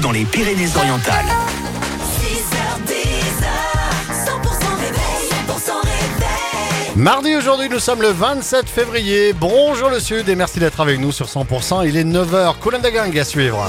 dans les Pyrénées-Orientales. Mardi aujourd'hui, nous sommes le 27 février. Bonjour le Sud et merci d'être avec nous sur 100%. Il est 9h. Colin Dagang à suivre.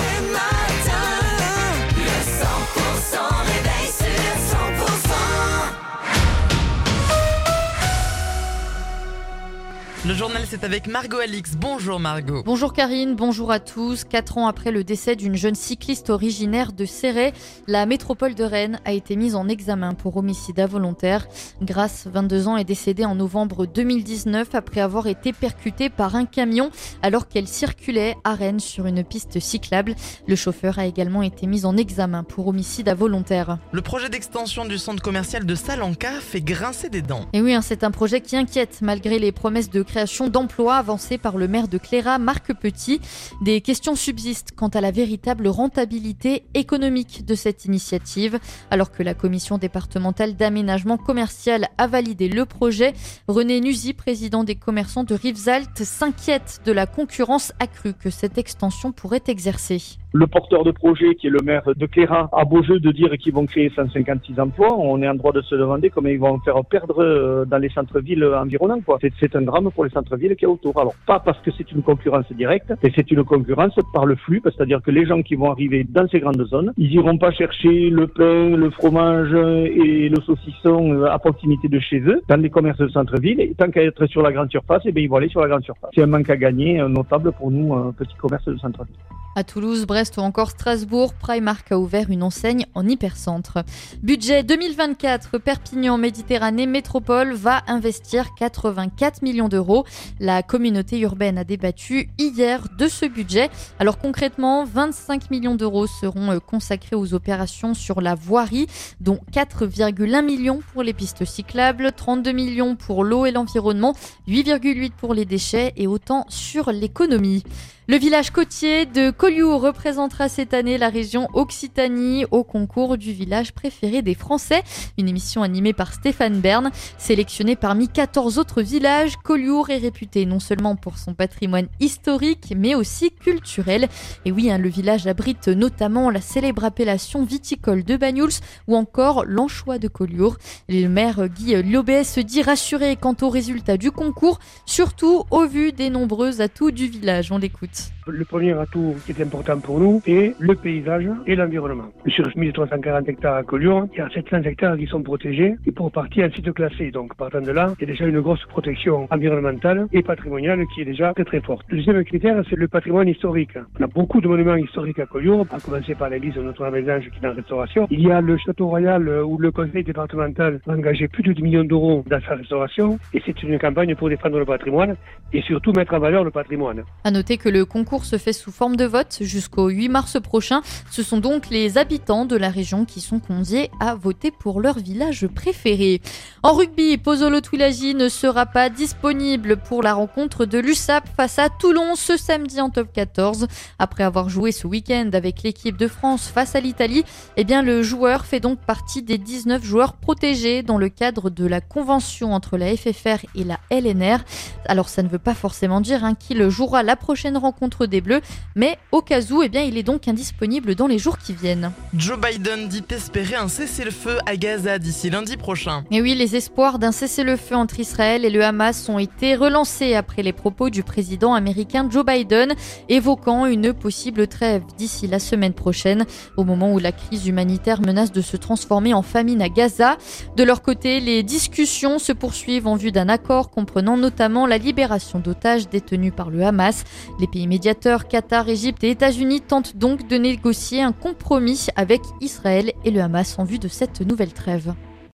Journal, c'est avec Margot Alix. Bonjour Margot. Bonjour Karine, bonjour à tous. Quatre ans après le décès d'une jeune cycliste originaire de Serré, la métropole de Rennes a été mise en examen pour homicide involontaire. Grace, 22 ans, est décédée en novembre 2019 après avoir été percutée par un camion alors qu'elle circulait à Rennes sur une piste cyclable. Le chauffeur a également été mis en examen pour homicide involontaire. Le projet d'extension du centre commercial de Salanca fait grincer des dents. Et oui, hein, c'est un projet qui inquiète malgré les promesses de création d'emplois avancées par le maire de Cléra, Marc Petit. Des questions subsistent quant à la véritable rentabilité économique de cette initiative. Alors que la commission départementale d'aménagement commercial a validé le projet, René Nusy, président des commerçants de Rivesaltes, s'inquiète de la concurrence accrue que cette extension pourrait exercer. Le porteur de projet, qui est le maire de Cléra, a beau jeu de dire qu'ils vont créer 156 emplois. On est en droit de se demander comment ils vont faire perdre euh, dans les centres-villes environnants. Quoi. C'est, un drame pour les centres-villes qui est autour. Alors, pas parce que c'est une concurrence directe, mais c'est une concurrence par le flux, c'est-à-dire que les gens qui vont arriver dans ces grandes zones, ils iront pas chercher le pain, le fromage et le saucisson euh, à proximité de chez eux, dans les commerces de centre-ville. Et tant qu'à être sur la grande surface, eh bien, ils vont aller sur la grande surface. C'est un manque à gagner euh, notable pour nous, un petit commerce de centre-ville. À Toulouse, Brest ou encore Strasbourg, Primark a ouvert une enseigne en hypercentre. Budget 2024, Perpignan Méditerranée Métropole va investir 84 millions d'euros. La communauté urbaine a débattu hier de ce budget. Alors concrètement, 25 millions d'euros seront euh, consacrés aux opérations sur la voirie, dont 4,1 millions pour les pistes cyclables, 32 millions pour l'eau et l'environnement, 8,8 pour les déchets et autant sur l'économie. Le village côtier de Collioure représentera cette année la région Occitanie au concours du village préféré des Français, une émission animée par Stéphane Bern. Sélectionné parmi 14 autres villages, Collioure est réputé non seulement pour son patrimoine historique, mais aussi culturel. Et oui, hein, le village abrite notamment la célèbre appellation viticole de Banyuls ou encore l'anchois de Collioure. Le maire Guy Lobet se dit rassuré quant aux résultats du concours, surtout au vu des nombreux atouts du village. On l'écoute. Le premier atout important pour nous est le paysage et l'environnement. Sur 1340 hectares à Collioure, il y a 700 hectares qui sont protégés et pour partie en site classé. Donc partant de là, il y a déjà une grosse protection environnementale et patrimoniale qui est déjà très très forte. Le deuxième critère, c'est le patrimoine historique. On a beaucoup de monuments historiques à Collioure, à commencer par l'église de Notre-Dame-des-Anges qui est en restauration. Il y a le château royal où le conseil départemental a engagé plus de 10 millions d'euros dans sa restauration et c'est une campagne pour défendre le patrimoine et surtout mettre en valeur le patrimoine. À noter que le concours se fait sous forme de vote jusqu'au 8 mars prochain. Ce sont donc les habitants de la région qui sont conviés à voter pour leur village préféré. En rugby, Pozzolo Twilagi ne sera pas disponible pour la rencontre de l'USAP face à Toulon ce samedi en top 14. Après avoir joué ce week-end avec l'équipe de France face à l'Italie, eh bien le joueur fait donc partie des 19 joueurs protégés dans le cadre de la convention entre la FFR et la LNR. Alors ça ne veut pas forcément dire hein, qu'il jouera la prochaine rencontre des Bleus, mais cas où, eh bien, il est donc indisponible dans les jours qui viennent. Joe Biden dit espérer un cessez-le-feu à Gaza d'ici lundi prochain. Et oui, les espoirs d'un cessez-le-feu entre Israël et le Hamas ont été relancés après les propos du président américain Joe Biden, évoquant une possible trêve d'ici la semaine prochaine, au moment où la crise humanitaire menace de se transformer en famine à Gaza. De leur côté, les discussions se poursuivent en vue d'un accord comprenant notamment la libération d'otages détenus par le Hamas. Les pays médiateurs, Qatar, Égypte et États-Unis tentent donc de négocier un compromis avec Israël et le Hamas en vue de cette nouvelle trêve.